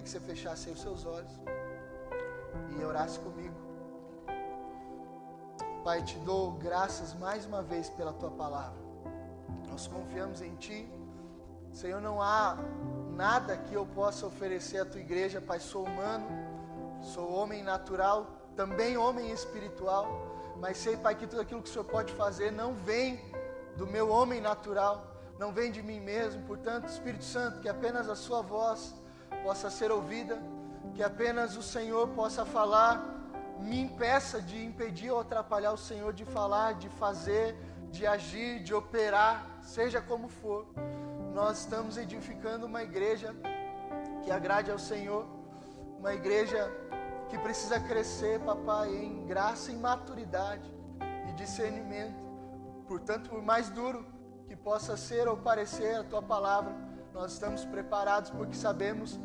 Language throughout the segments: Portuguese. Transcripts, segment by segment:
queria que você fechasse os seus olhos e orasse comigo. Pai, te dou graças mais uma vez pela tua palavra. Nós confiamos em ti. Senhor, não há nada que eu possa oferecer à tua igreja, Pai. Sou humano, sou homem natural, também homem espiritual, mas sei, Pai, que tudo aquilo que o Senhor pode fazer não vem do meu homem natural, não vem de mim mesmo. Portanto, Espírito Santo, que apenas a Sua voz possa ser ouvida, que apenas o Senhor possa falar, me impeça de impedir ou atrapalhar o Senhor de falar, de fazer, de agir, de operar, seja como for. Nós estamos edificando uma igreja que agrade ao Senhor, uma igreja que precisa crescer, papai, em graça e maturidade e discernimento. Portanto, por mais duro que possa ser ou parecer a tua palavra, nós estamos preparados porque sabemos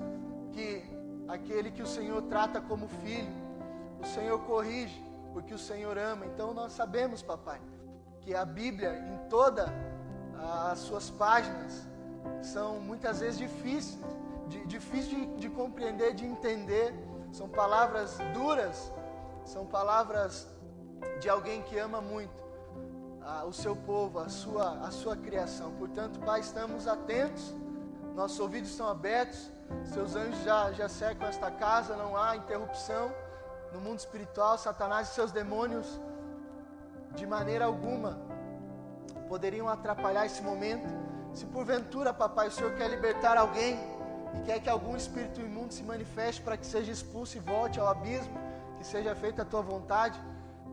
que aquele que o Senhor trata como filho, o Senhor corrige porque o Senhor ama. Então nós sabemos, papai, que a Bíblia, em todas as suas páginas, são muitas vezes difíceis, de, difíceis de, de compreender, de entender. São palavras duras, são palavras de alguém que ama muito o seu povo, a sua, a sua criação. Portanto, Pai, estamos atentos nossos ouvidos estão abertos, seus anjos já, já cercam esta casa, não há interrupção no mundo espiritual. Satanás e seus demônios, de maneira alguma, poderiam atrapalhar esse momento. Se porventura, papai, o Senhor quer libertar alguém e quer que algum espírito imundo se manifeste para que seja expulso e volte ao abismo, que seja feita a tua vontade,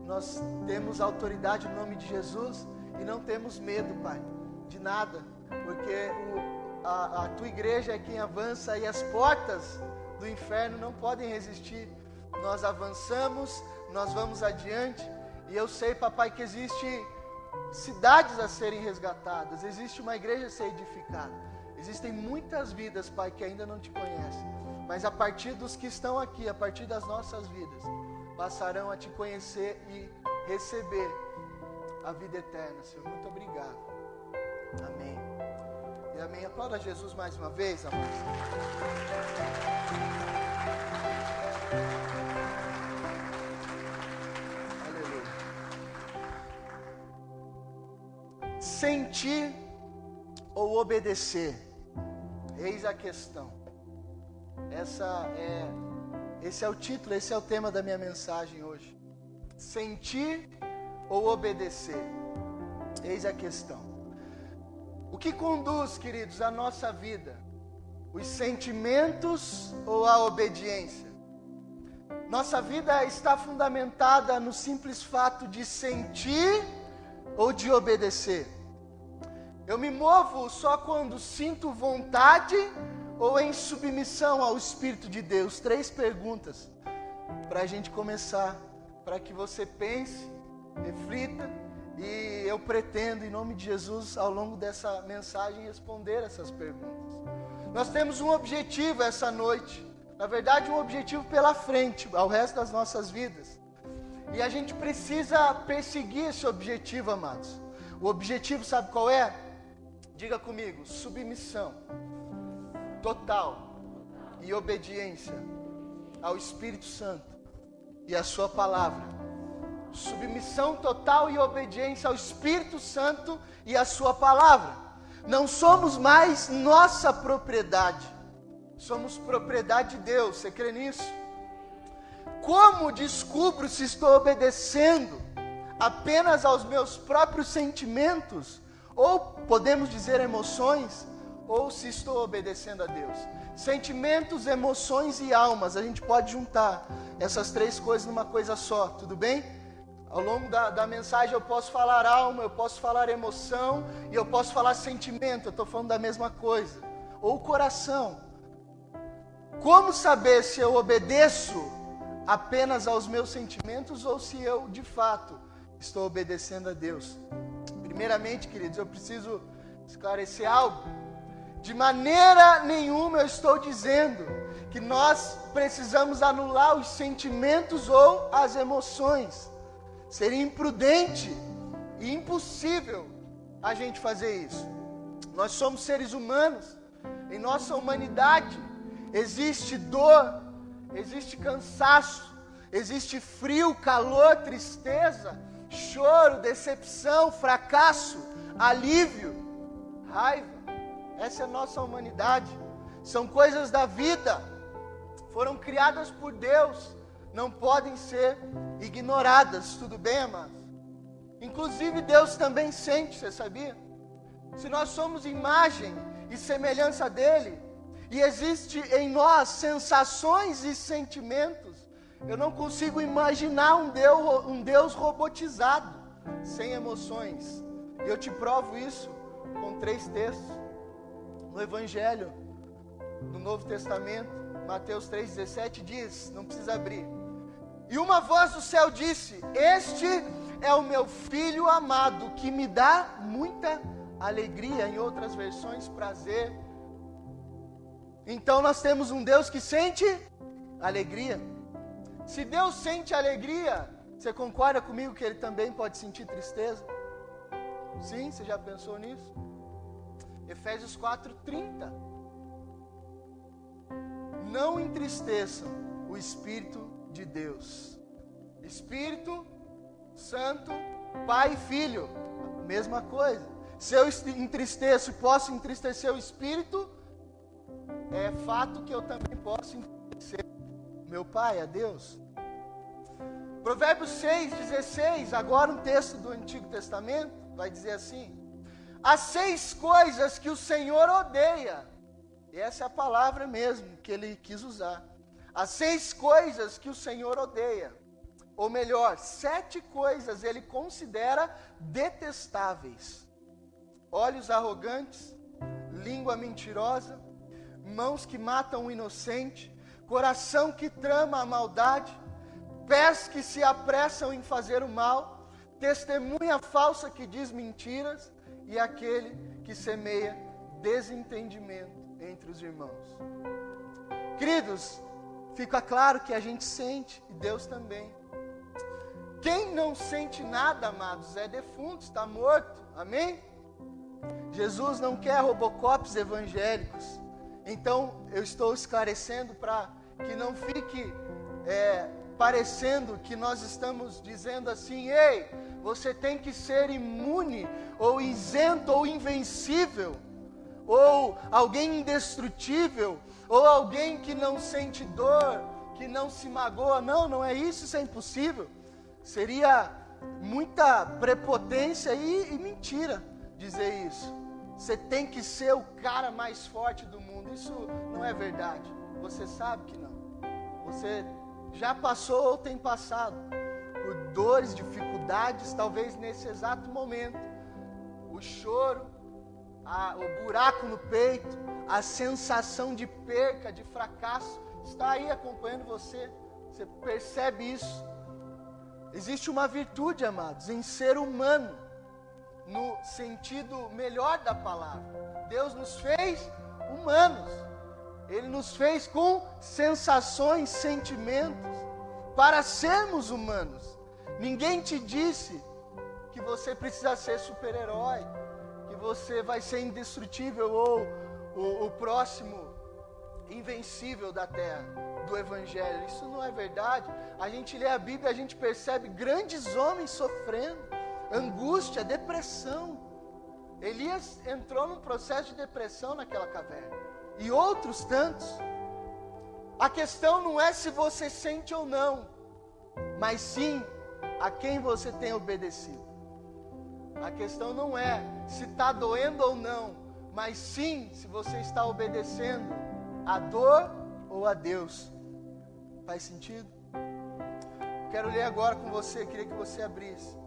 nós temos autoridade no nome de Jesus e não temos medo, Pai, de nada, porque o a, a tua igreja é quem avança e as portas do inferno não podem resistir. Nós avançamos, nós vamos adiante, e eu sei, papai, que existe cidades a serem resgatadas, existe uma igreja a ser edificada. Existem muitas vidas, pai, que ainda não te conhecem, mas a partir dos que estão aqui, a partir das nossas vidas, passarão a te conhecer e receber a vida eterna, Senhor. Muito obrigado. Amém. E amém. Aplauda Jesus mais uma vez, amados. Aleluia. Sentir ou obedecer? Eis a questão. Essa é esse é o título, esse é o tema da minha mensagem hoje. Sentir ou obedecer? Eis a questão. O que conduz, queridos, a nossa vida? Os sentimentos ou a obediência? Nossa vida está fundamentada no simples fato de sentir ou de obedecer. Eu me movo só quando sinto vontade ou em submissão ao Espírito de Deus? Três perguntas para a gente começar, para que você pense, reflita e eu pretendo, em nome de Jesus, ao longo dessa mensagem, responder essas perguntas. Nós temos um objetivo essa noite, na verdade, um objetivo pela frente, ao resto das nossas vidas. E a gente precisa perseguir esse objetivo, amados. O objetivo, sabe qual é? Diga comigo: submissão total e obediência ao Espírito Santo e à Sua palavra submissão total e obediência ao Espírito Santo e à Sua palavra. Não somos mais nossa propriedade, somos propriedade de Deus. Você crê nisso? Como descubro se estou obedecendo apenas aos meus próprios sentimentos, ou podemos dizer emoções, ou se estou obedecendo a Deus? Sentimentos, emoções e almas, a gente pode juntar essas três coisas numa coisa só, tudo bem? Ao longo da, da mensagem eu posso falar alma, eu posso falar emoção e eu posso falar sentimento, eu estou falando da mesma coisa. Ou coração. Como saber se eu obedeço apenas aos meus sentimentos ou se eu de fato estou obedecendo a Deus? Primeiramente, queridos, eu preciso esclarecer algo. De maneira nenhuma eu estou dizendo que nós precisamos anular os sentimentos ou as emoções. Seria imprudente e impossível a gente fazer isso. Nós somos seres humanos, em nossa humanidade existe dor, existe cansaço, existe frio, calor, tristeza, choro, decepção, fracasso, alívio, raiva. Essa é a nossa humanidade. São coisas da vida, foram criadas por Deus, não podem ser ignoradas, tudo bem, amados? Inclusive Deus também sente, você sabia? Se nós somos imagem e semelhança dele, e existe em nós sensações e sentimentos, eu não consigo imaginar um Deus, um Deus robotizado, sem emoções. E eu te provo isso com três textos. No Evangelho, no Novo Testamento, Mateus 3,17 diz: não precisa abrir. E uma voz do céu disse: Este é o meu filho amado, que me dá muita alegria. Em outras versões, prazer. Então nós temos um Deus que sente alegria. Se Deus sente alegria, você concorda comigo que Ele também pode sentir tristeza? Sim, você já pensou nisso? Efésios 4:30. Não entristeçam o Espírito de Deus. Espírito Santo, Pai e Filho, mesma coisa. Se eu entristeço, posso entristecer o Espírito, é fato que eu também posso entristecer meu Pai, a Deus. Provérbios 6, 16, agora um texto do Antigo Testamento, vai dizer assim: Há seis coisas que o Senhor odeia. E essa é a palavra mesmo que ele quis usar. Há seis coisas que o Senhor odeia. Ou melhor, sete coisas ele considera detestáveis: olhos arrogantes, língua mentirosa, mãos que matam o inocente, coração que trama a maldade, pés que se apressam em fazer o mal, testemunha falsa que diz mentiras e aquele que semeia desentendimento entre os irmãos. Queridos, fica claro que a gente sente e Deus também. Quem não sente nada, amados, é defunto, está morto. Amém? Jesus não quer robocops evangélicos. Então, eu estou esclarecendo para que não fique é, parecendo que nós estamos dizendo assim: ei, você tem que ser imune, ou isento, ou invencível, ou alguém indestrutível, ou alguém que não sente dor, que não se magoa. Não, não é isso, isso é impossível. Seria muita prepotência e, e mentira dizer isso. Você tem que ser o cara mais forte do mundo. Isso não é verdade. Você sabe que não. Você já passou ou tem passado por dores, dificuldades, talvez nesse exato momento. O choro, a, o buraco no peito, a sensação de perca, de fracasso, está aí acompanhando você. Você percebe isso. Existe uma virtude, amados, em ser humano, no sentido melhor da palavra. Deus nos fez humanos. Ele nos fez com sensações, sentimentos, para sermos humanos. Ninguém te disse que você precisa ser super-herói, que você vai ser indestrutível ou o, o próximo invencível da terra do Evangelho. Isso não é verdade. A gente lê a Bíblia, a gente percebe grandes homens sofrendo, angústia, depressão. Elias entrou num processo de depressão naquela caverna. E outros tantos. A questão não é se você sente ou não, mas sim a quem você tem obedecido. A questão não é se está doendo ou não, mas sim se você está obedecendo a dor ou a Deus. Faz sentido? Quero ler agora com você, queria que você abrisse.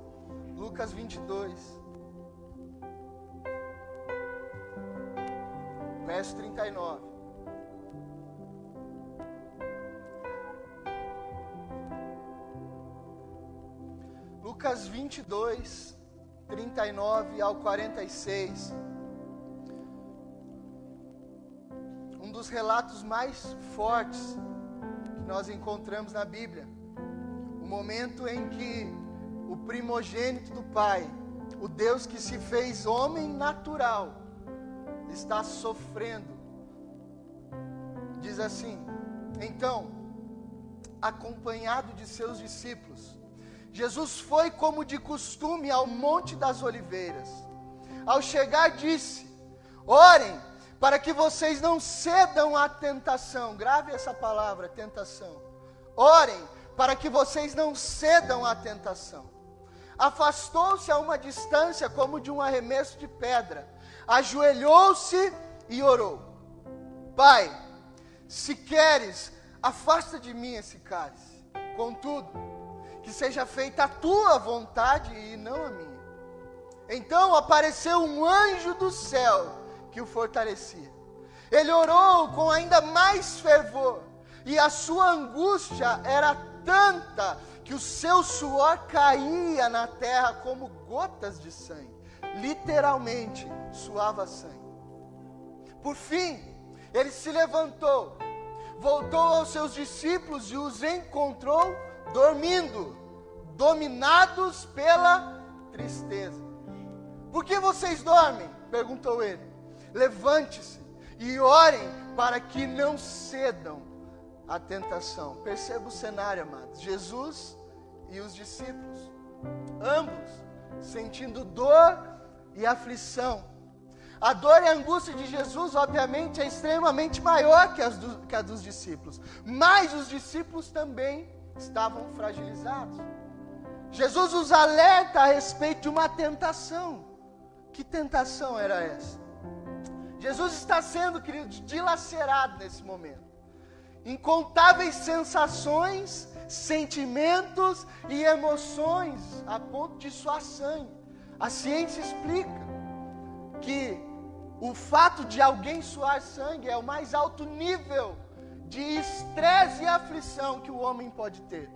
Lucas 22. Verso 39. Lucas 22, 39 ao 46. Dos relatos mais fortes nós encontramos na Bíblia. O momento em que o primogênito do Pai, o Deus que se fez homem natural, está sofrendo diz assim: Então, acompanhado de seus discípulos, Jesus foi como de costume ao Monte das Oliveiras. Ao chegar, disse: Orem para que vocês não cedam à tentação. Grave essa palavra, tentação. Orem para que vocês não cedam à tentação. Afastou-se a uma distância como de um arremesso de pedra. Ajoelhou-se e orou: Pai, se queres, afasta de mim esse cálice. Contudo, que seja feita a tua vontade e não a minha. Então apareceu um anjo do céu que o fortalecia. Ele orou com ainda mais fervor, e a sua angústia era tanta que o seu suor caía na terra como gotas de sangue. Literalmente, suava sangue. Por fim, ele se levantou, voltou aos seus discípulos e os encontrou dormindo, dominados pela tristeza. Por que vocês dormem? perguntou ele. Levante-se e orem para que não cedam à tentação. Perceba o cenário, amados. Jesus e os discípulos, ambos sentindo dor e aflição a dor e a angústia de Jesus, obviamente, é extremamente maior que, as do, que a dos discípulos. Mas os discípulos também estavam fragilizados. Jesus os alerta a respeito de uma tentação. Que tentação era essa? Jesus está sendo, queridos, dilacerado nesse momento. Incontáveis sensações, sentimentos e emoções a ponto de suar sangue. A ciência explica que o fato de alguém suar sangue é o mais alto nível de estresse e aflição que o homem pode ter.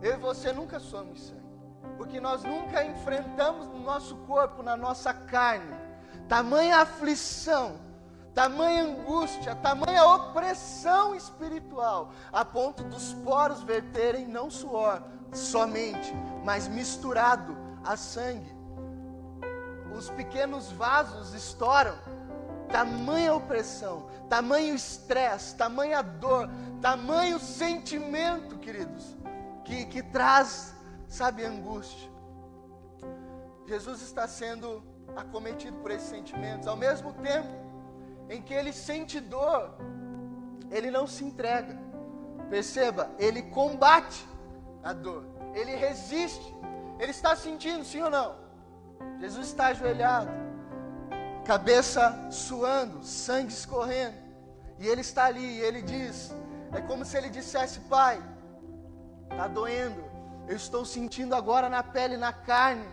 Eu e você nunca somos sangue, porque nós nunca enfrentamos no nosso corpo, na nossa carne, tamanha aflição, tamanha angústia, tamanha opressão espiritual, a ponto dos poros verterem não suor somente, mas misturado a sangue os pequenos vasos estouram. Tamanha opressão, tamanho estresse, tamanha dor, tamanho sentimento, queridos, que, que traz, sabe, angústia. Jesus está sendo acometido por esses sentimentos, ao mesmo tempo em que ele sente dor, ele não se entrega. Perceba, ele combate a dor, ele resiste. Ele está sentindo, sim ou não? Jesus está ajoelhado, cabeça suando, sangue escorrendo, e ele está ali, e ele diz: é como se ele dissesse, Pai, está doendo, eu estou sentindo agora na pele, na carne.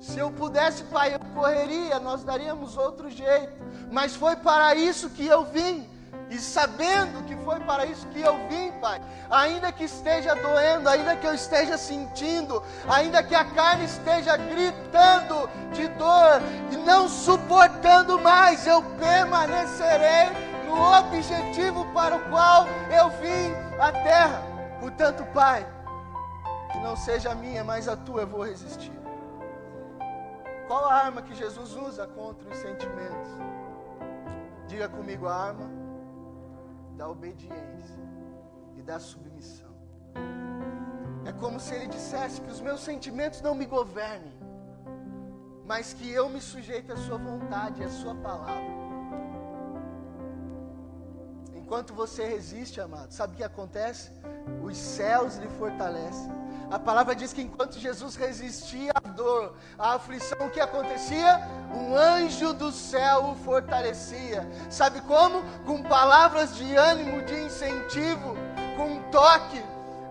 Se eu pudesse, Pai, eu correria, nós daríamos outro jeito, mas foi para isso que eu vim e sabendo que foi para isso que eu vim, Pai, ainda que esteja doendo, ainda que eu esteja sentindo, ainda que a carne esteja gritando de dor e não suportando mais, eu permanecerei no objetivo para o qual eu vim à terra. Portanto, Pai, que não seja a minha, mas a tua eu vou resistir. Qual a arma que Jesus usa contra os sentimentos? Diga comigo a arma da obediência e da submissão. É como se ele dissesse que os meus sentimentos não me governem, mas que eu me sujeite à sua vontade, à sua palavra. Enquanto você resiste, amado, sabe o que acontece? Os céus lhe fortalecem. A palavra diz que enquanto Jesus resistia dor, à aflição, o que acontecia? Um anjo do céu o fortalecia. Sabe como? Com palavras de ânimo, de incentivo, com um toque,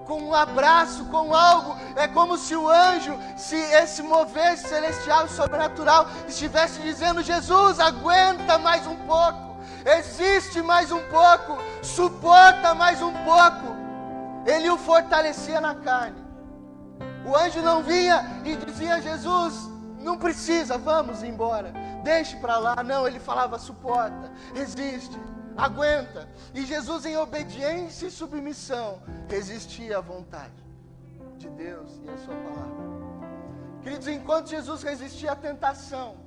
com um abraço, com algo. É como se o anjo, se esse mover celestial e sobrenatural estivesse dizendo: Jesus, aguenta mais um pouco existe mais um pouco, suporta mais um pouco. Ele o fortalecia na carne. O anjo não vinha e dizia: Jesus, não precisa, vamos embora, deixe para lá. Não, ele falava: suporta, resiste, aguenta. E Jesus, em obediência e submissão, resistia à vontade de Deus e à Sua palavra. Queridos, enquanto Jesus resistia à tentação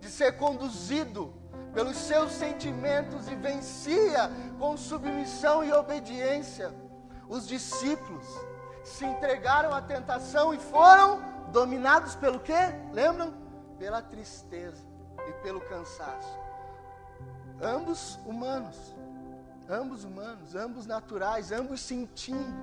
de ser conduzido pelos seus sentimentos e vencia com submissão e obediência. Os discípulos se entregaram à tentação e foram dominados pelo quê? Lembram? Pela tristeza e pelo cansaço. Ambos humanos, ambos humanos, ambos naturais, ambos sentindo,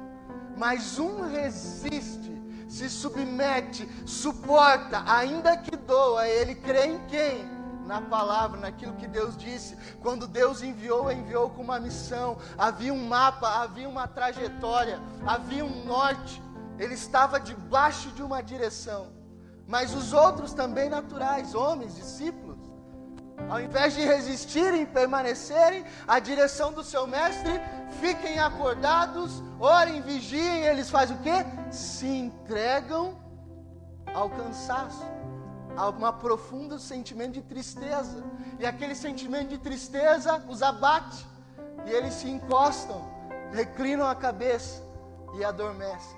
mas um resiste, se submete, suporta, ainda que doa, ele crê em quem? Na palavra, naquilo que Deus disse. Quando Deus enviou, enviou com uma missão. Havia um mapa, havia uma trajetória, havia um norte. Ele estava debaixo de uma direção. Mas os outros também naturais, homens, discípulos, ao invés de resistirem permanecerem à direção do seu mestre, fiquem acordados, orem, vigiem, eles fazem o quê? Se entregam ao cansaço há um profundo sentimento de tristeza. E aquele sentimento de tristeza os abate. E eles se encostam, reclinam a cabeça e adormecem.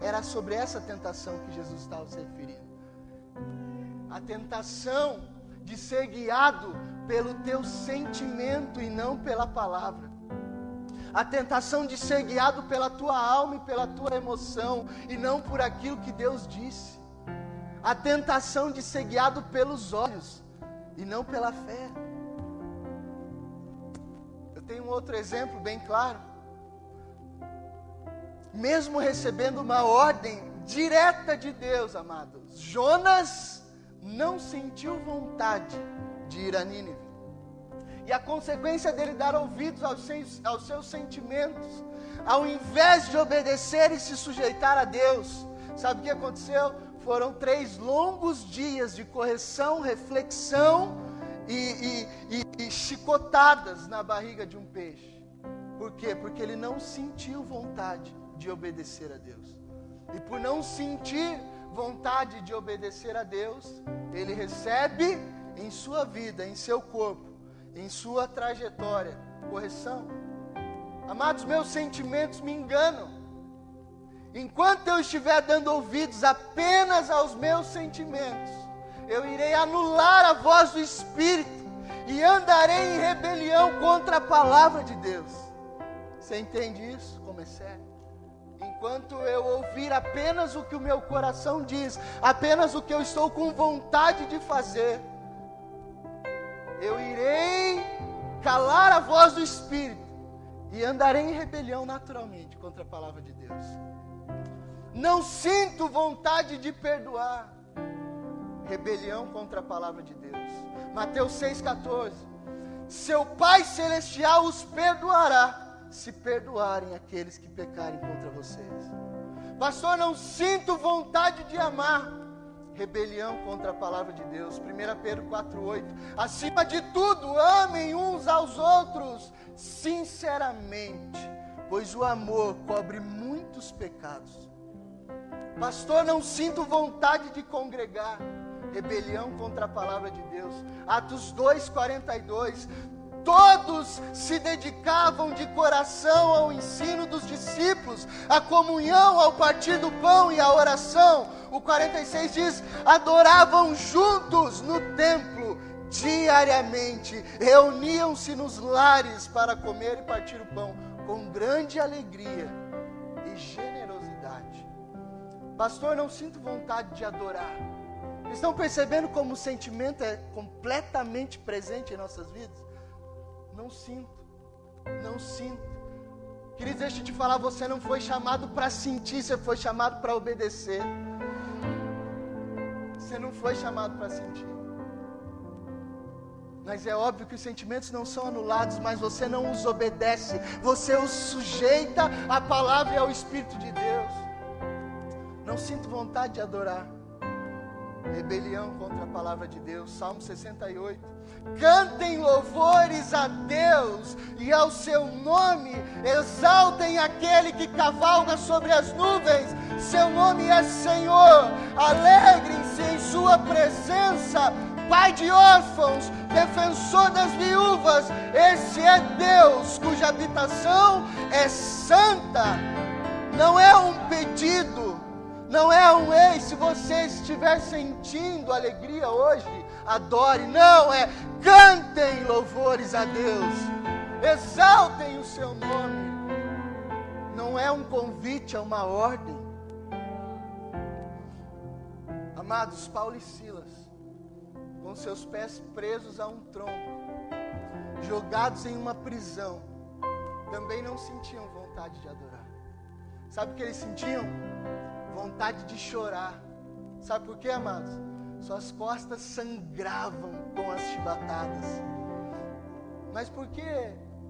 Era sobre essa tentação que Jesus estava se referindo. A tentação de ser guiado pelo teu sentimento e não pela palavra. A tentação de ser guiado pela tua alma e pela tua emoção e não por aquilo que Deus disse a tentação de ser guiado pelos olhos e não pela fé. Eu tenho um outro exemplo bem claro. Mesmo recebendo uma ordem direta de Deus, amados, Jonas não sentiu vontade de ir a Nínive. E a consequência dele dar ouvidos aos seus, aos seus sentimentos, ao invés de obedecer e se sujeitar a Deus, sabe o que aconteceu? Foram três longos dias de correção, reflexão e, e, e, e chicotadas na barriga de um peixe. Por quê? Porque ele não sentiu vontade de obedecer a Deus. E por não sentir vontade de obedecer a Deus, ele recebe em sua vida, em seu corpo, em sua trajetória, correção. Amados, meus sentimentos me enganam. Enquanto eu estiver dando ouvidos apenas aos meus sentimentos, eu irei anular a voz do Espírito e andarei em rebelião contra a palavra de Deus. Você entende isso? Como é sério? Enquanto eu ouvir apenas o que o meu coração diz, apenas o que eu estou com vontade de fazer, eu irei calar a voz do Espírito e andarei em rebelião naturalmente contra a palavra de Deus não sinto vontade de perdoar. Rebelião contra a palavra de Deus. Mateus 6,14. Seu Pai Celestial os perdoará, se perdoarem aqueles que pecarem contra vocês. Pastor, não sinto vontade de amar. Rebelião contra a palavra de Deus. 1 Pedro 4,8. Acima de tudo, amem uns aos outros, sinceramente, pois o amor cobre muitos pecados. Pastor, não sinto vontade de congregar. Rebelião contra a palavra de Deus. Atos 2:42. Todos se dedicavam de coração ao ensino dos discípulos, à comunhão, ao partir do pão e à oração. O 46 diz: adoravam juntos no templo diariamente, reuniam-se nos lares para comer e partir o pão com grande alegria generosidade Pastor, não sinto vontade de adorar. Estão percebendo como o sentimento é completamente presente em nossas vidas? Não sinto, não sinto. Queridos, deixa eu te falar, você não foi chamado para sentir, você foi chamado para obedecer. Você não foi chamado para sentir. Mas é óbvio que os sentimentos não são anulados, mas você não os obedece, você os sujeita à palavra e ao Espírito de Deus. Não sinto vontade de adorar. Rebelião contra a palavra de Deus. Salmo 68. Cantem louvores a Deus e ao seu nome, exaltem aquele que cavalga sobre as nuvens, seu nome é Senhor, alegrem-se em Sua presença, Pai de órfãos, defensor das viúvas, esse é Deus cuja habitação é santa, não é um pedido, não é um ei, se você estiver sentindo alegria hoje, adore. Não, é cantem louvores a Deus. Exaltem o seu nome. Não é um convite, é uma ordem. Amados, Paulo e Silas, com seus pés presos a um tronco, jogados em uma prisão, também não sentiam vontade de adorar. Sabe o que eles sentiam? Vontade de chorar. Sabe por quê, amados? Suas costas sangravam com as chibatadas. Mas por que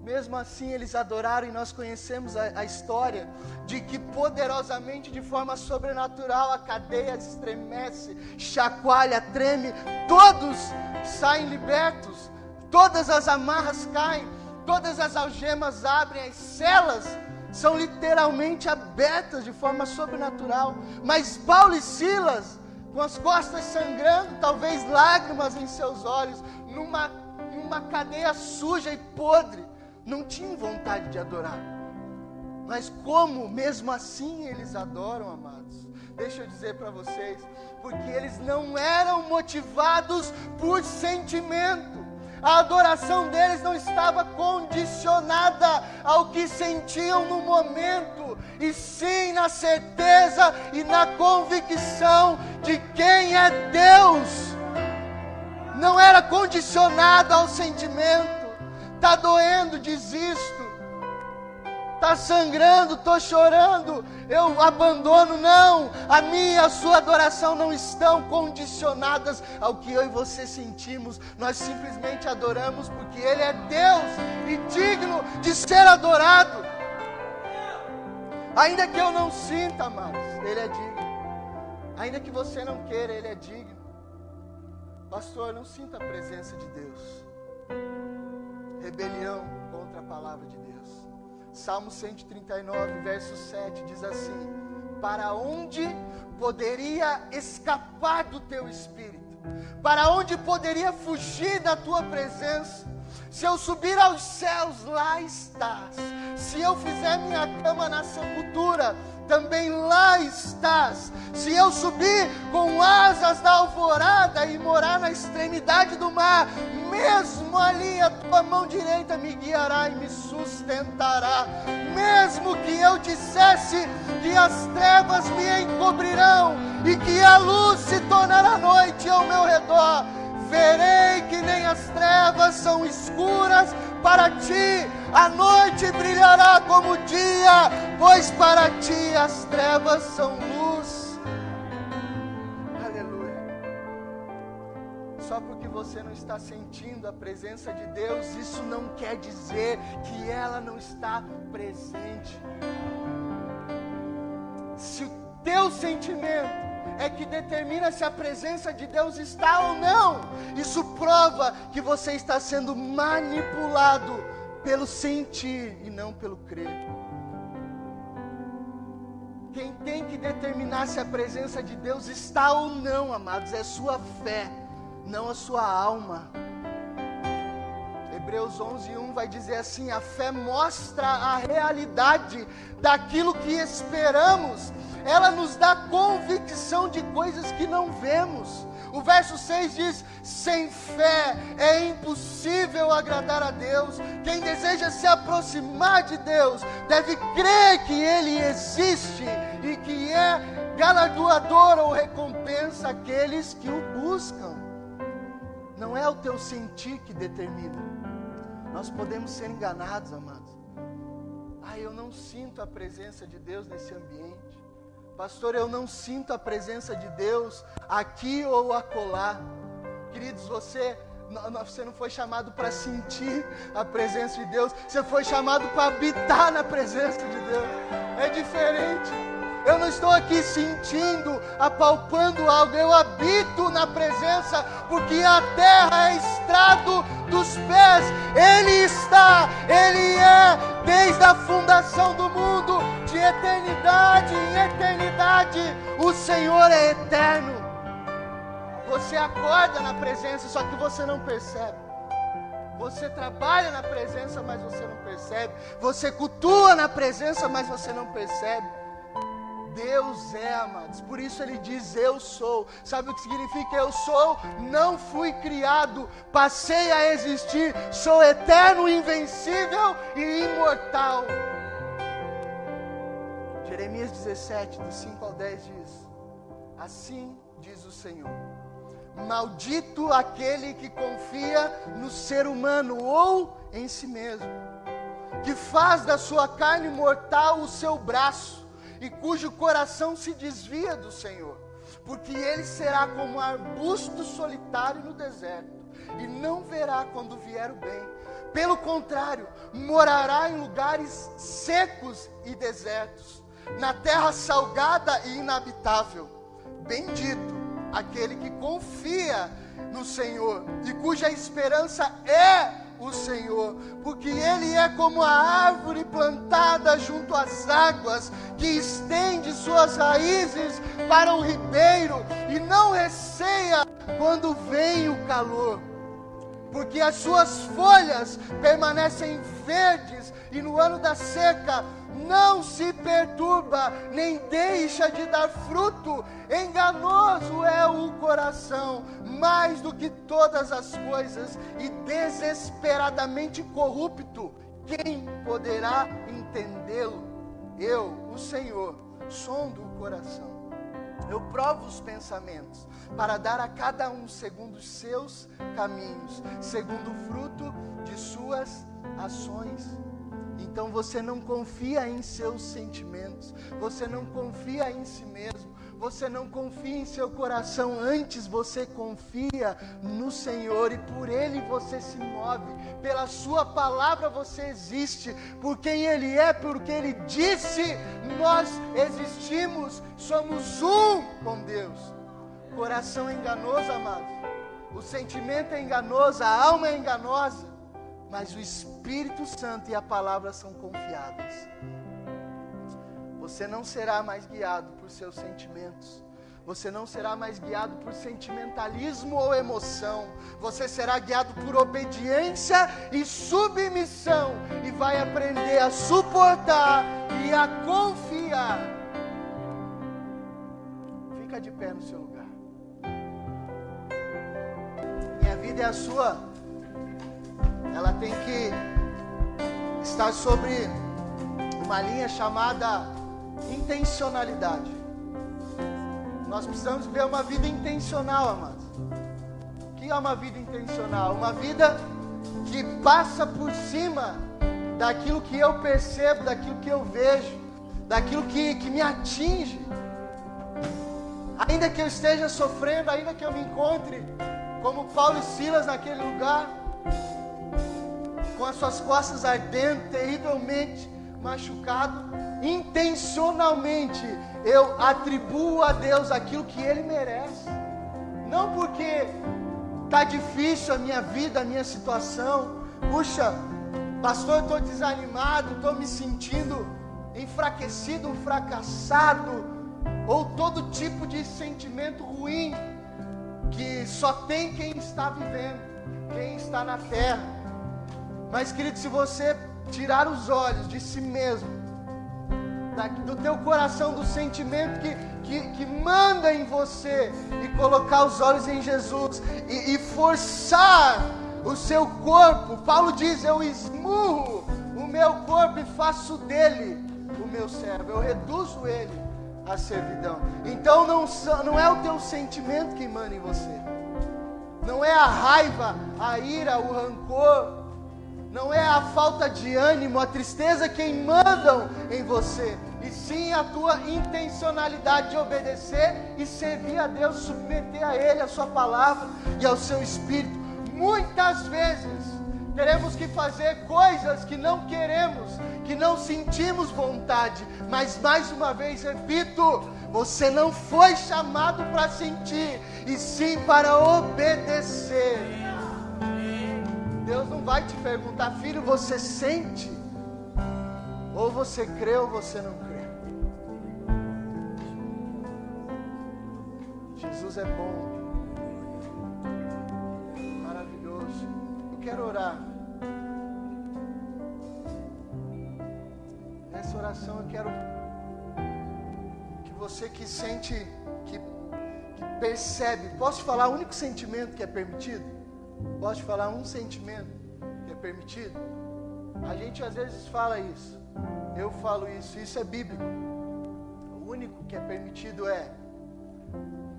mesmo assim eles adoraram e nós conhecemos a, a, história de que poderosamente, de forma sobrenatural, a cadeia estremece, chacoalha, treme, todos saem libertos, todas as amarras caem, todas as algemas abrem, as celas são literalmente abertas de forma sobrenatural. Mas Paulo e Silas, com as costas sangrando, talvez lágrimas em seus olhos, numa, numa cadeia suja e podre, não tinham vontade de adorar. Mas como mesmo assim eles adoram, amados? Deixa eu dizer para vocês, porque eles não eram motivados por sentimento. A adoração deles não estava condicionada ao que sentiam no momento, e sim na certeza e na convicção de quem é Deus. Não era condicionado ao sentimento Está doendo, desisto. Está sangrando, estou chorando, eu abandono. Não, a minha e a sua adoração não estão condicionadas ao que eu e você sentimos. Nós simplesmente adoramos porque Ele é Deus e digno de ser adorado. Ainda que eu não sinta, amados, Ele é digno. Ainda que você não queira, Ele é digno. Pastor, não sinta a presença de Deus rebelião contra a palavra de Deus. Salmo 139, verso 7 diz assim: Para onde poderia escapar do teu espírito? Para onde poderia fugir da tua presença? Se eu subir aos céus, lá estás. Se eu fizer minha cama na sepultura, também lá estás. Se eu subir com asas da alvorada e morar na extremidade do mar, mesmo ali a tua mão direita me guiará e me sustentará. Mesmo que eu dissesse que as trevas me encobrirão e que a luz se tornará noite ao meu redor, verei que nem as trevas são escuras para ti, a noite brilhará como o dia, pois para ti as trevas são Só porque você não está sentindo a presença de Deus, isso não quer dizer que ela não está presente. Se o teu sentimento é que determina se a presença de Deus está ou não. Isso prova que você está sendo manipulado pelo sentir e não pelo crer. Quem tem que determinar se a presença de Deus está ou não, amados, é sua fé, não a sua alma. Hebreus 11, 1 vai dizer assim: a fé mostra a realidade daquilo que esperamos, ela nos dá convicção de coisas que não vemos. O verso 6 diz: sem fé é impossível agradar a Deus. Quem deseja se aproximar de Deus deve crer que Ele existe e que é galardoador ou recompensa aqueles que o buscam. Não é o teu sentir que determina. Nós podemos ser enganados, amados. Ah, eu não sinto a presença de Deus nesse ambiente. Pastor, eu não sinto a presença de Deus aqui ou acolá. Queridos, você você não foi chamado para sentir a presença de Deus, você foi chamado para habitar na presença de Deus. É diferente. Eu não estou aqui sentindo, apalpando algo, eu habito na presença, porque a terra é estrado dos pés, Ele está, Ele é, desde a fundação do mundo, de eternidade em eternidade, o Senhor é eterno. Você acorda na presença, só que você não percebe. Você trabalha na presença, mas você não percebe. Você cultua na presença, mas você não percebe. Deus é, amados. Por isso ele diz: Eu sou. Sabe o que significa eu sou? Não fui criado, passei a existir. Sou eterno, invencível e imortal. Jeremias 17, do 5 ao 10 diz: Assim diz o Senhor. Maldito aquele que confia no ser humano ou em si mesmo, que faz da sua carne mortal o seu braço e cujo coração se desvia do Senhor, porque ele será como um arbusto solitário no deserto e não verá quando vier o bem. Pelo contrário, morará em lugares secos e desertos, na terra salgada e inabitável. Bendito aquele que confia no Senhor e cuja esperança é o Senhor, porque Ele é como a árvore plantada junto às águas, que estende suas raízes para o ribeiro e não receia quando vem o calor, porque as suas folhas permanecem verdes e no ano da seca não se perturba, nem deixa de dar fruto. Enganoso é o coração, mais do que todas as coisas, e desesperadamente corrupto. Quem poderá entendê-lo? Eu, o Senhor, sondo o coração. Eu provo os pensamentos, para dar a cada um segundo os seus caminhos, segundo o fruto de suas ações. Então você não confia em seus sentimentos, você não confia em si mesmo, você não confia em seu coração, antes você confia no Senhor e por Ele você se move, pela Sua palavra você existe, por quem Ele é, porque Ele disse, nós existimos, somos um com Deus. Coração é enganoso, amados, o sentimento é enganoso, a alma é enganosa mas o Espírito Santo e a palavra são confiáveis. Você não será mais guiado por seus sentimentos. Você não será mais guiado por sentimentalismo ou emoção. Você será guiado por obediência e submissão. E vai aprender a suportar e a confiar. Fica de pé no seu lugar. Minha vida é a sua ela tem que estar sobre uma linha chamada intencionalidade. Nós precisamos ver uma vida intencional, amados. O que é uma vida intencional? Uma vida que passa por cima daquilo que eu percebo, daquilo que eu vejo, daquilo que, que me atinge. Ainda que eu esteja sofrendo, ainda que eu me encontre como Paulo e Silas naquele lugar, com as suas costas ardendo, terrivelmente machucado, intencionalmente eu atribuo a Deus aquilo que Ele merece. Não porque está difícil a minha vida, a minha situação. Puxa, pastor, eu estou desanimado, estou me sentindo enfraquecido, fracassado, ou todo tipo de sentimento ruim que só tem quem está vivendo, quem está na terra. Mas, querido, se você tirar os olhos de si mesmo, do teu coração, do sentimento que, que, que manda em você, e colocar os olhos em Jesus, e, e forçar o seu corpo, Paulo diz: Eu esmurro o meu corpo e faço dele o meu servo, eu reduzo ele à servidão. Então não, não é o teu sentimento que manda em você, não é a raiva, a ira, o rancor, não é a falta de ânimo, a tristeza quem mandam em você, e sim a tua intencionalidade de obedecer e servir a Deus, submeter a Ele a Sua palavra e ao Seu Espírito. Muitas vezes teremos que fazer coisas que não queremos, que não sentimos vontade, mas mais uma vez repito, você não foi chamado para sentir, e sim para obedecer. Deus não vai te perguntar, filho, você sente? Ou você crê ou você não crê. Jesus é bom, maravilhoso. Eu quero orar. Nessa oração eu quero você que sente, que, que percebe, posso falar o único sentimento que é permitido? Posso te falar um sentimento que é permitido? A gente às vezes fala isso, eu falo isso, isso é bíblico. O único que é permitido é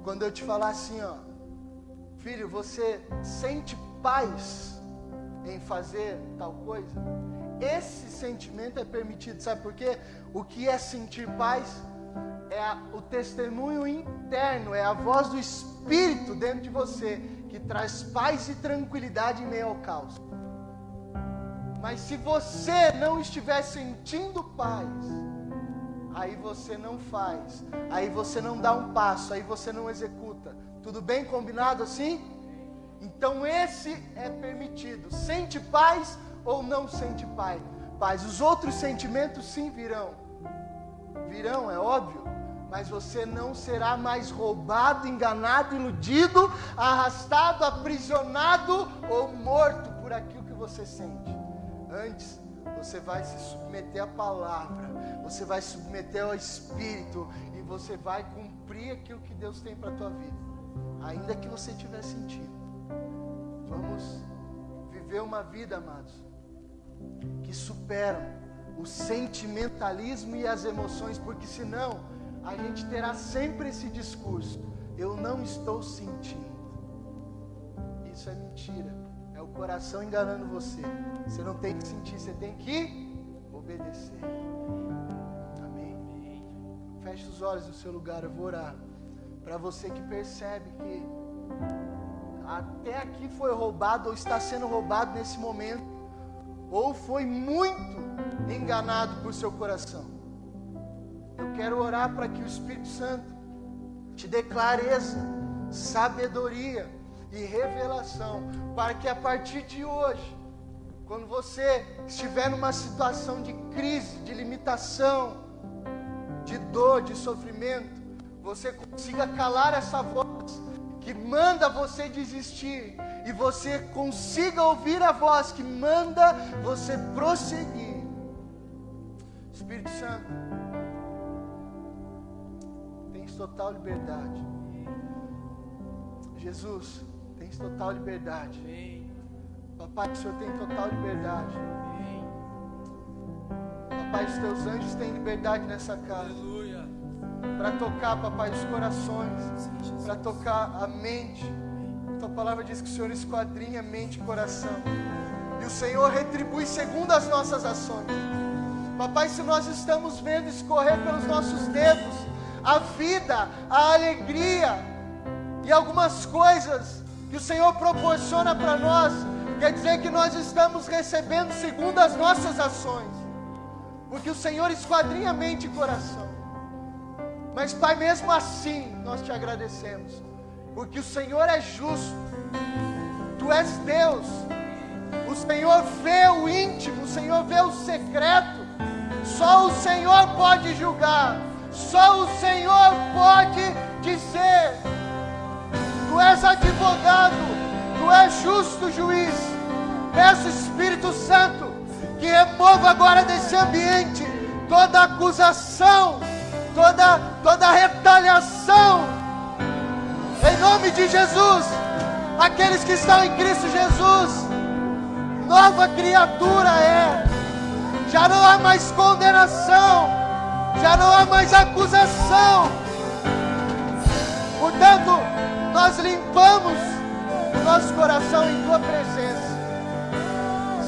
quando eu te falar assim, ó, filho, você sente paz em fazer tal coisa? Esse sentimento é permitido, sabe por quê? O que é sentir paz? É a, o testemunho interno, é a voz do Espírito dentro de você que traz paz e tranquilidade em meio ao caos. Mas se você não estiver sentindo paz, aí você não faz, aí você não dá um passo, aí você não executa. Tudo bem combinado assim? Então esse é permitido. Sente paz ou não sente paz? Paz. Os outros sentimentos sim virão. Virão, é óbvio. Mas você não será mais roubado, enganado, iludido, arrastado, aprisionado ou morto por aquilo que você sente. Antes, você vai se submeter à palavra, você vai submeter ao Espírito e você vai cumprir aquilo que Deus tem para a tua vida, ainda que você estiver sentindo. Vamos viver uma vida, amados, que superam o sentimentalismo e as emoções, porque senão a gente terá sempre esse discurso: eu não estou sentindo. Isso é mentira, é o coração enganando você. Você não tem que sentir, você tem que obedecer. Amém. Feche os olhos no seu lugar, eu vou orar. Para você que percebe que até aqui foi roubado ou está sendo roubado nesse momento, ou foi muito enganado por seu coração. Eu quero orar para que o Espírito Santo te dê clareza, sabedoria e revelação, para que a partir de hoje, quando você estiver numa situação de crise, de limitação, de dor, de sofrimento, você consiga calar essa voz que manda você desistir e você consiga ouvir a voz que manda você prosseguir. Espírito Santo, tens total liberdade. Jesus, tens total liberdade. Papai, o Senhor tem total liberdade. Papai, os teus anjos têm liberdade nessa casa. Para tocar, papai, os corações. Para tocar a mente tua palavra diz que o Senhor esquadrinha mente e coração. E o Senhor retribui segundo as nossas ações. Papai, se nós estamos vendo escorrer pelos nossos dedos a vida, a alegria e algumas coisas que o Senhor proporciona para nós, quer dizer que nós estamos recebendo segundo as nossas ações. Porque o Senhor esquadrinha mente e coração. Mas, Pai, mesmo assim, nós te agradecemos porque o Senhor é justo, Tu és Deus, o Senhor vê o íntimo, o Senhor vê o secreto, só o Senhor pode julgar, só o Senhor pode dizer: Tu és advogado, Tu és justo juiz. Peço Espírito Santo que remova agora desse ambiente toda acusação, toda, toda retaliação em nome de Jesus, aqueles que estão em Cristo Jesus, nova criatura é. Já não há mais condenação, já não há mais acusação. Portanto, nós limpamos o nosso coração em tua presença.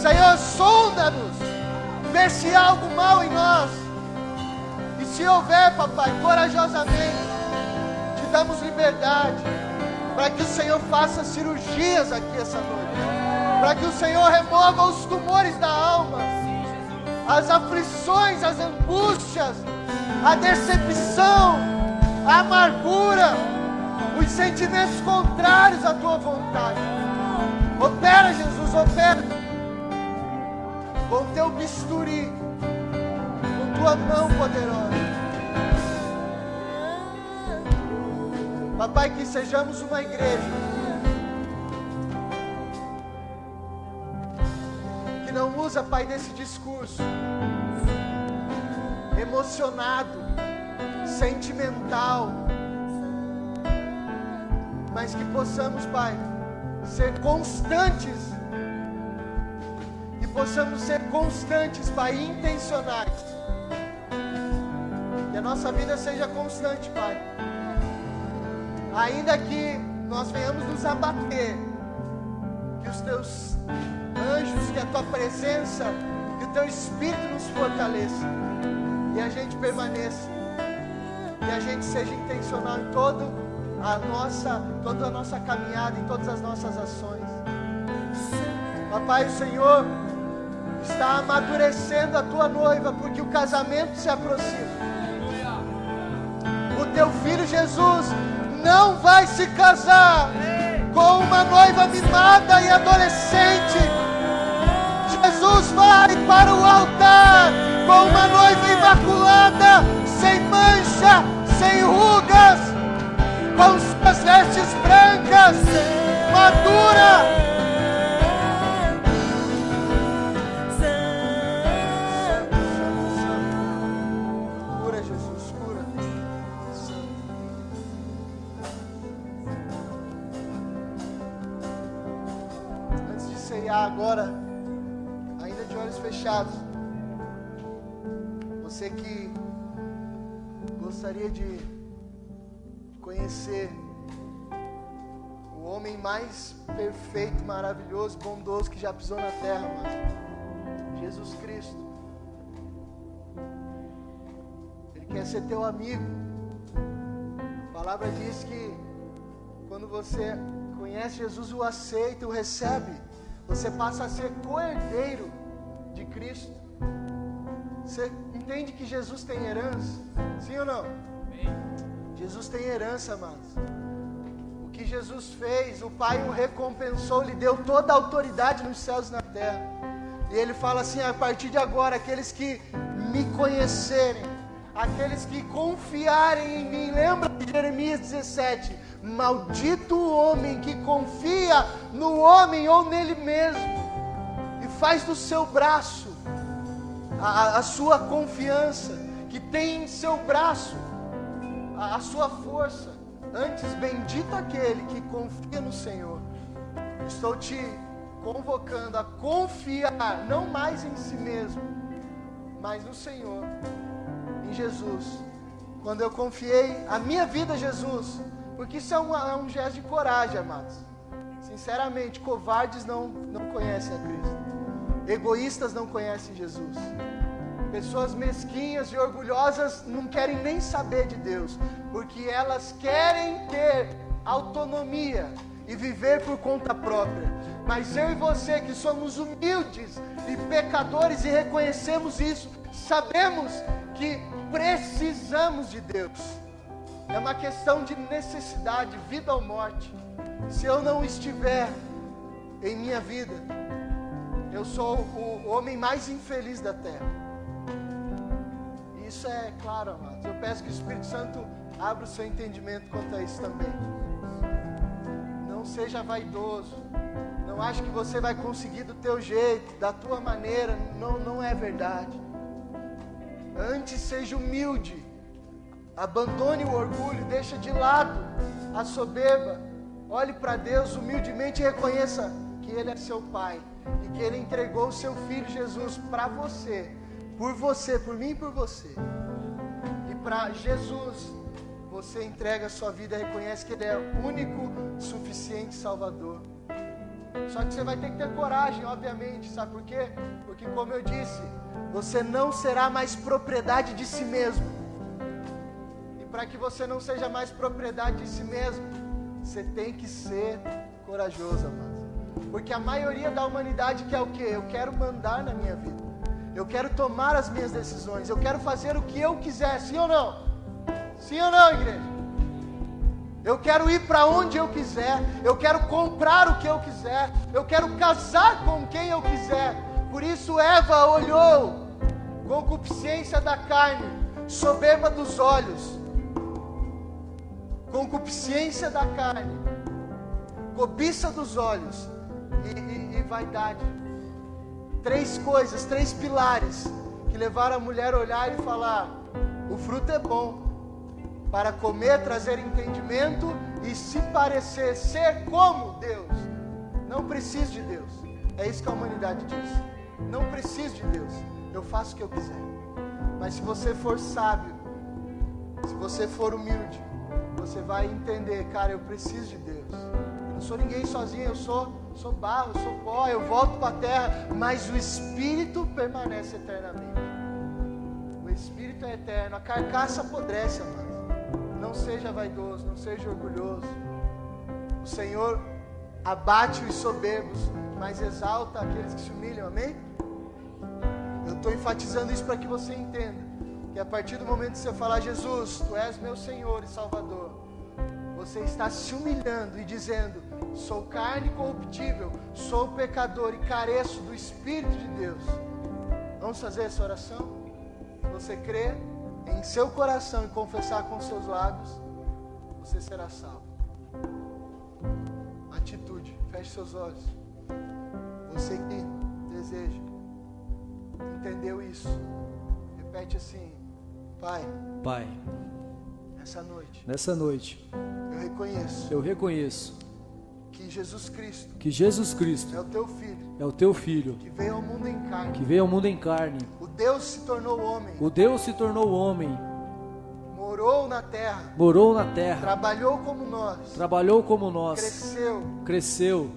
Senhor, sonda-nos, vê se há algo mal em nós. E se houver, papai, corajosamente, damos liberdade para que o Senhor faça cirurgias aqui essa noite, para que o Senhor remova os tumores da alma, as aflições, as angústias, a decepção, a amargura, os sentimentos contrários à tua vontade. Opera, Jesus, opera com teu bisturi, com tua mão poderosa. Papai, que sejamos uma igreja que não usa, Pai, desse discurso emocionado, sentimental, mas que possamos, Pai, ser constantes e possamos ser constantes, Pai, intencionais. Que a nossa vida seja constante, Pai. Ainda que nós venhamos nos abater, que os teus anjos, que a tua presença, que o teu Espírito nos fortaleça e a gente permaneça e a gente seja intencional em todo a nossa, toda a nossa caminhada, em todas as nossas ações. Papai, o Senhor está amadurecendo a tua noiva, porque o casamento se aproxima. O teu filho Jesus não vai se casar com uma noiva mimada e adolescente. Jesus vai para o altar com uma noiva imaculada, sem mancha, sem rugas, com suas vestes brancas, madura. agora, ainda de olhos fechados, gostaria de conhecer o homem mais perfeito, maravilhoso, bondoso que já pisou na terra, mano. Jesus Cristo. Ele quer ser teu amigo. A palavra diz que quando você conhece Jesus, o aceita, o recebe, você passa a ser co-herdeiro de Cristo. Você entende que Jesus tem herança? Sim ou não? Jesus tem herança, amados. O que Jesus fez, o Pai o recompensou, lhe deu toda a autoridade nos céus e na terra. E ele fala assim: a partir de agora, aqueles que me conhecerem, aqueles que confiarem em mim, lembra de Jeremias 17: Maldito o homem que confia no homem ou nele mesmo e faz do seu braço a, a sua confiança, que tem em seu braço a, a sua força. Antes, bendito aquele que confia no Senhor. Estou te convocando a confiar não mais em si mesmo, mas no Senhor, em Jesus. Quando eu confiei a minha vida a Jesus, porque isso é, uma, é um gesto de coragem, amados. Sinceramente, covardes não, não conhecem a Cristo. Egoístas não conhecem Jesus. Pessoas mesquinhas e orgulhosas não querem nem saber de Deus, porque elas querem ter autonomia e viver por conta própria. Mas eu e você que somos humildes e pecadores e reconhecemos isso, sabemos que precisamos de Deus. É uma questão de necessidade, vida ou morte. Se eu não estiver em minha vida, eu sou o homem mais infeliz da terra. Isso é claro, amados. Eu peço que o Espírito Santo abra o seu entendimento quanto a isso também. Não seja vaidoso. Não ache que você vai conseguir do teu jeito, da tua maneira. Não, não é verdade. Antes seja humilde Abandone o orgulho, deixa de lado a soberba. Olhe para Deus humildemente e reconheça que Ele é seu Pai e que Ele entregou o seu Filho Jesus para você, por você, por mim e por você. E para Jesus, você entrega a sua vida e reconhece que Ele é o único, suficiente Salvador. Só que você vai ter que ter coragem, obviamente, sabe por quê? Porque, como eu disse, você não será mais propriedade de si mesmo para que você não seja mais propriedade de si mesmo, você tem que ser corajoso, amado. Porque a maioria da humanidade quer o quê? Eu quero mandar na minha vida. Eu quero tomar as minhas decisões. Eu quero fazer o que eu quiser, sim ou não? Sim ou não, igreja? Eu quero ir para onde eu quiser. Eu quero comprar o que eu quiser. Eu quero casar com quem eu quiser. Por isso Eva olhou concupiscência da carne, soberba dos olhos concupiscência da carne, cobiça dos olhos e, e, e vaidade. Três coisas, três pilares que levaram a mulher a olhar e falar: o fruto é bom, para comer, trazer entendimento e se parecer, ser como Deus. Não preciso de Deus. É isso que a humanidade diz. Não preciso de Deus. Eu faço o que eu quiser. Mas se você for sábio, se você for humilde, você vai entender, cara, eu preciso de Deus. Eu não sou ninguém sozinho, eu sou, sou barro, sou pó, eu volto para a terra, mas o Espírito permanece eternamente. O Espírito é eterno, a carcaça apodrece, amado. Não seja vaidoso, não seja orgulhoso. O Senhor abate os soberbos, mas exalta aqueles que se humilham, amém? Eu estou enfatizando isso para que você entenda que a partir do momento que você falar, Jesus, tu és meu Senhor e Salvador, você está se humilhando e dizendo: sou carne corruptível, sou pecador e careço do Espírito de Deus. Vamos fazer essa oração? Se você crer em seu coração e confessar com seus lábios, você será salvo. Atitude, feche seus olhos. Você que deseja, entendeu isso? Repete assim: Pai, Pai, nessa noite, nessa noite eu reconheço eu reconheço que Jesus Cristo que Jesus Cristo é o teu Filho, é o teu filho que veio ao mundo em carne. que veio ao mundo em carne. O Deus se tornou homem, O Deus se tornou homem, morou na terra, morou na terra, trabalhou como nós, trabalhou como nós, cresceu, cresceu,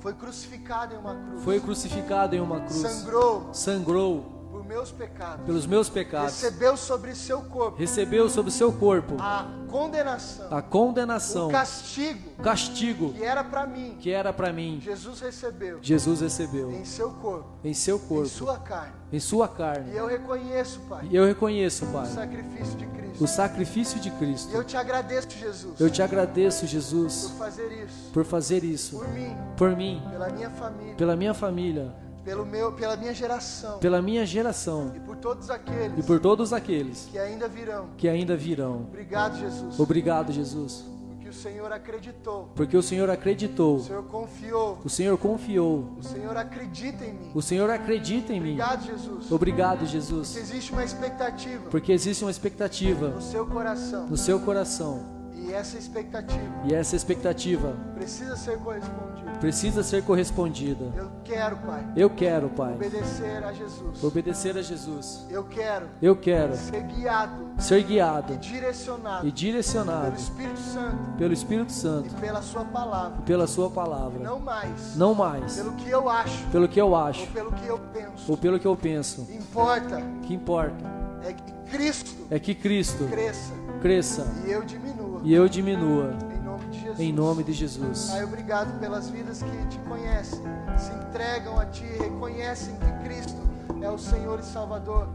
foi crucificado em uma cruz, foi crucificado em uma cruz, sangrou. Sangrou meus pecados, pelos meus pecados, recebeu sobre seu corpo recebeu sobre seu corpo a condenação, a condenação, o castigo o castigo que era para mim. que era para mim. Jesus recebeu Jesus recebeu em seu corpo, em seu em corpo, sua carne. em sua E carne. eu reconheço, Pai, E eu reconheço, o Pai, sacrifício de o Cristo. sacrifício de E Cristo. eu te agradeço, Jesus, Eu te agradeço, por Jesus, fazer isso por fazer isso por mim, por mim, pela minha família, pela minha família, pelo meu, pela minha geração. Pela minha geração. E por todos aqueles e por todos aqueles que ainda virão. que ainda virão. Obrigado, Jesus, Obrigado, Jesus, porque o Senhor acreditou, porque o Senhor o acreditou, Senhor confiou, o Senhor confiou, o Senhor acredita em mim. o Senhor acredita em mim. Obrigado, Jesus. Obrigado, Jesus, Existe uma expectativa porque existe uma expectativa no seu coração. no seu coração e essa expectativa e essa expectativa precisa ser correspondida. precisa ser correspondida. Eu quero, Pai, Eu quero, Pai, obedecer a Jesus. obedecer a Jesus. Eu quero Eu quero ser guiado ser e guiado direcionado e pelo direcionado Espírito Santo pelo Espírito e Santo pela Sua palavra. pela Sua palavra. Não mais Não mais pelo que eu acho pelo que eu ou acho pelo que eu penso. ou pelo que eu penso. Importa O que importa é que Cristo é que Cristo cresça cresça e eu diminua. E eu diminua. Em nome de Jesus. Em nome de Jesus. Pai, obrigado pelas vidas que te conhecem, se entregam a Ti, reconhecem que Cristo é o Senhor e Salvador.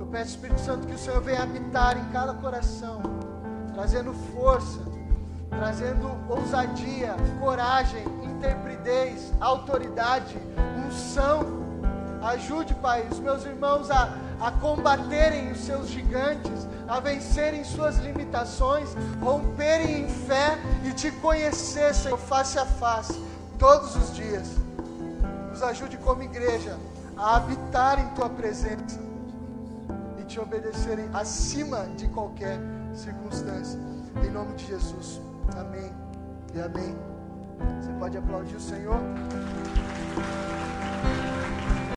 Eu peço, Espírito Santo, que o Senhor venha habitar em cada coração, trazendo força, trazendo ousadia, coragem, intrepidez, autoridade, unção. Ajude, Pai, os meus irmãos a, a combaterem os seus gigantes, a vencerem suas limitações, romperem em fé e te conhecer, Senhor, face a face, todos os dias. Nos ajude como igreja a habitar em Tua presença e te obedecerem acima de qualquer circunstância. Em nome de Jesus. Amém e amém. Você pode aplaudir o Senhor?